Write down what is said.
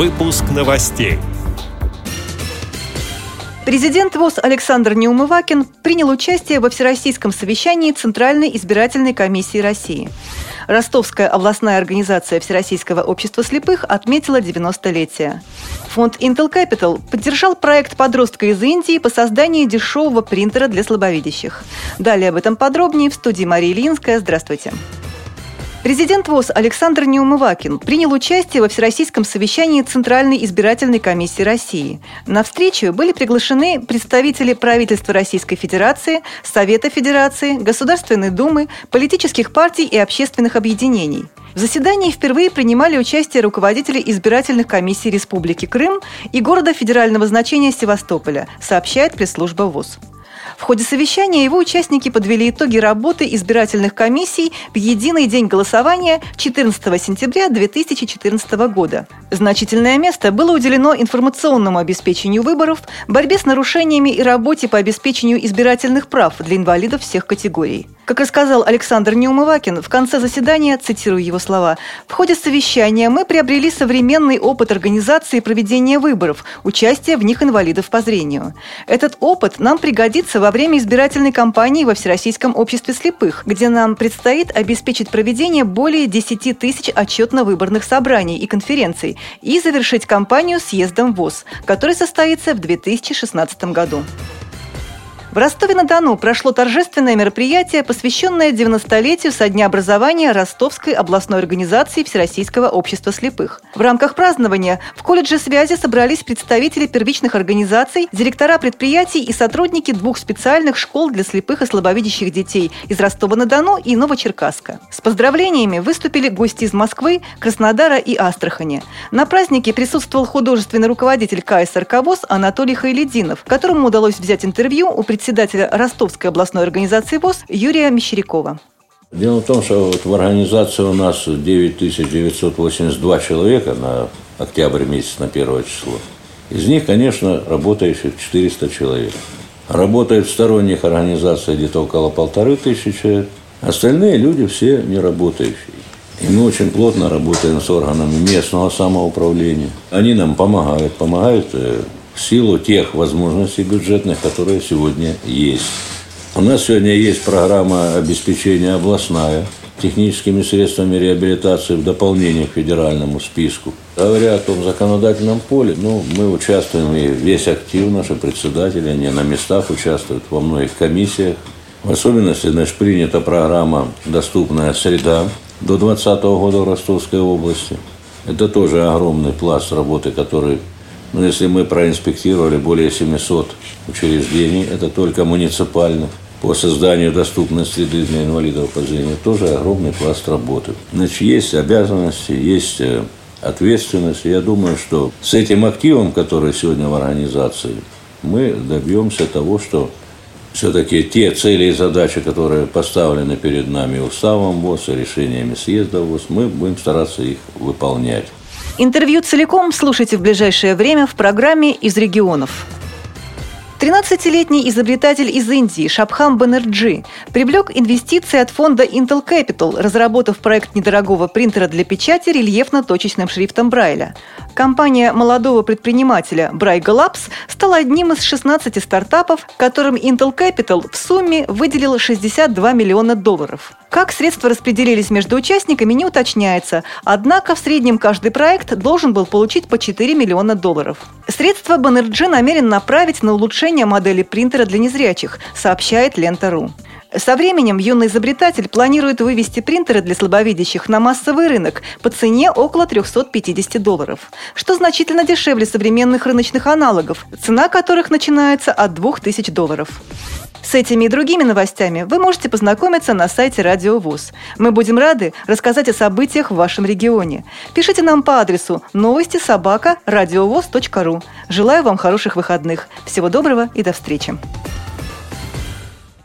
Выпуск новостей. Президент ВОЗ Александр Неумывакин принял участие во Всероссийском совещании Центральной избирательной комиссии России. Ростовская областная организация Всероссийского общества слепых отметила 90-летие. Фонд Intel Capital поддержал проект подростка из Индии по созданию дешевого принтера для слабовидящих. Далее об этом подробнее в студии Мария Ильинская. Здравствуйте. Президент ВОЗ Александр Неумывакин принял участие во Всероссийском совещании Центральной избирательной комиссии России. На встречу были приглашены представители правительства Российской Федерации, Совета Федерации, Государственной Думы, политических партий и общественных объединений. В заседании впервые принимали участие руководители избирательных комиссий Республики Крым и города федерального значения Севастополя, сообщает пресс-служба ВОЗ. В ходе совещания его участники подвели итоги работы избирательных комиссий в единый день голосования 14 сентября 2014 года. Значительное место было уделено информационному обеспечению выборов, борьбе с нарушениями и работе по обеспечению избирательных прав для инвалидов всех категорий. Как рассказал Александр Неумывакин, в конце заседания, цитирую его слова, «В ходе совещания мы приобрели современный опыт организации и проведения выборов, участия в них инвалидов по зрению. Этот опыт нам пригодится во время избирательной кампании во Всероссийском обществе слепых, где нам предстоит обеспечить проведение более 10 тысяч отчетно-выборных собраний и конференций и завершить кампанию съездом ВОЗ, который состоится в 2016 году. В Ростове-на-Дону прошло торжественное мероприятие, посвященное 90-летию со дня образования Ростовской областной организации Всероссийского общества слепых. В рамках празднования в колледже связи собрались представители первичных организаций, директора предприятий и сотрудники двух специальных школ для слепых и слабовидящих детей из Ростова-на-Дону и Новочеркасска. С поздравлениями выступили гости из Москвы, Краснодара и Астрахани. На празднике присутствовал художественный руководитель КСРК ВОЗ Анатолий Хайлединов, которому удалось взять интервью у председателя председателя Ростовской областной организации ВОЗ Юрия Мещерякова. Дело в том, что вот в организации у нас 9982 человека на октябрь месяц, на первое число. Из них, конечно, работающих 400 человек. Работают в сторонних организациях где-то около полторы тысячи человек. Остальные люди все не работающие. И мы очень плотно работаем с органами местного самоуправления. Они нам помогают, помогают э, силу тех возможностей бюджетных, которые сегодня есть. У нас сегодня есть программа обеспечения областная техническими средствами реабилитации в дополнение к федеральному списку. Говоря о том законодательном поле, ну, мы участвуем и весь актив, наши председатели, они на местах участвуют во многих комиссиях. В особенности, значит, принята программа «Доступная среда» до 2020 года в Ростовской области. Это тоже огромный пласт работы, который но если мы проинспектировали более 700 учреждений, это только муниципальных, по созданию доступной среды для инвалидов по зрению, тоже огромный пласт работы. Значит, есть обязанности, есть э, ответственность. Я думаю, что с этим активом, который сегодня в организации, мы добьемся того, что все-таки те цели и задачи, которые поставлены перед нами уставом ВОЗ и решениями съезда ВОЗ, мы будем стараться их выполнять. Интервью целиком слушайте в ближайшее время в программе «Из регионов». 13-летний изобретатель из Индии Шабхам Банерджи привлек инвестиции от фонда Intel Capital, разработав проект недорогого принтера для печати рельефно-точечным шрифтом Брайля. Компания молодого предпринимателя Braiga Labs стала одним из 16 стартапов, которым Intel Capital в сумме выделил 62 миллиона долларов. Как средства распределились между участниками, не уточняется, однако в среднем каждый проект должен был получить по 4 миллиона долларов. Средства Баннерджи намерен направить на улучшение модели принтера для незрячих, сообщает Лента.ру. Со временем юный изобретатель планирует вывести принтеры для слабовидящих на массовый рынок по цене около 350 долларов, что значительно дешевле современных рыночных аналогов, цена которых начинается от 2000 долларов. С этими и другими новостями вы можете познакомиться на сайте Радио ВОЗ. Мы будем рады рассказать о событиях в вашем регионе. Пишите нам по адресу новости собака ру. Желаю вам хороших выходных. Всего доброго и до встречи.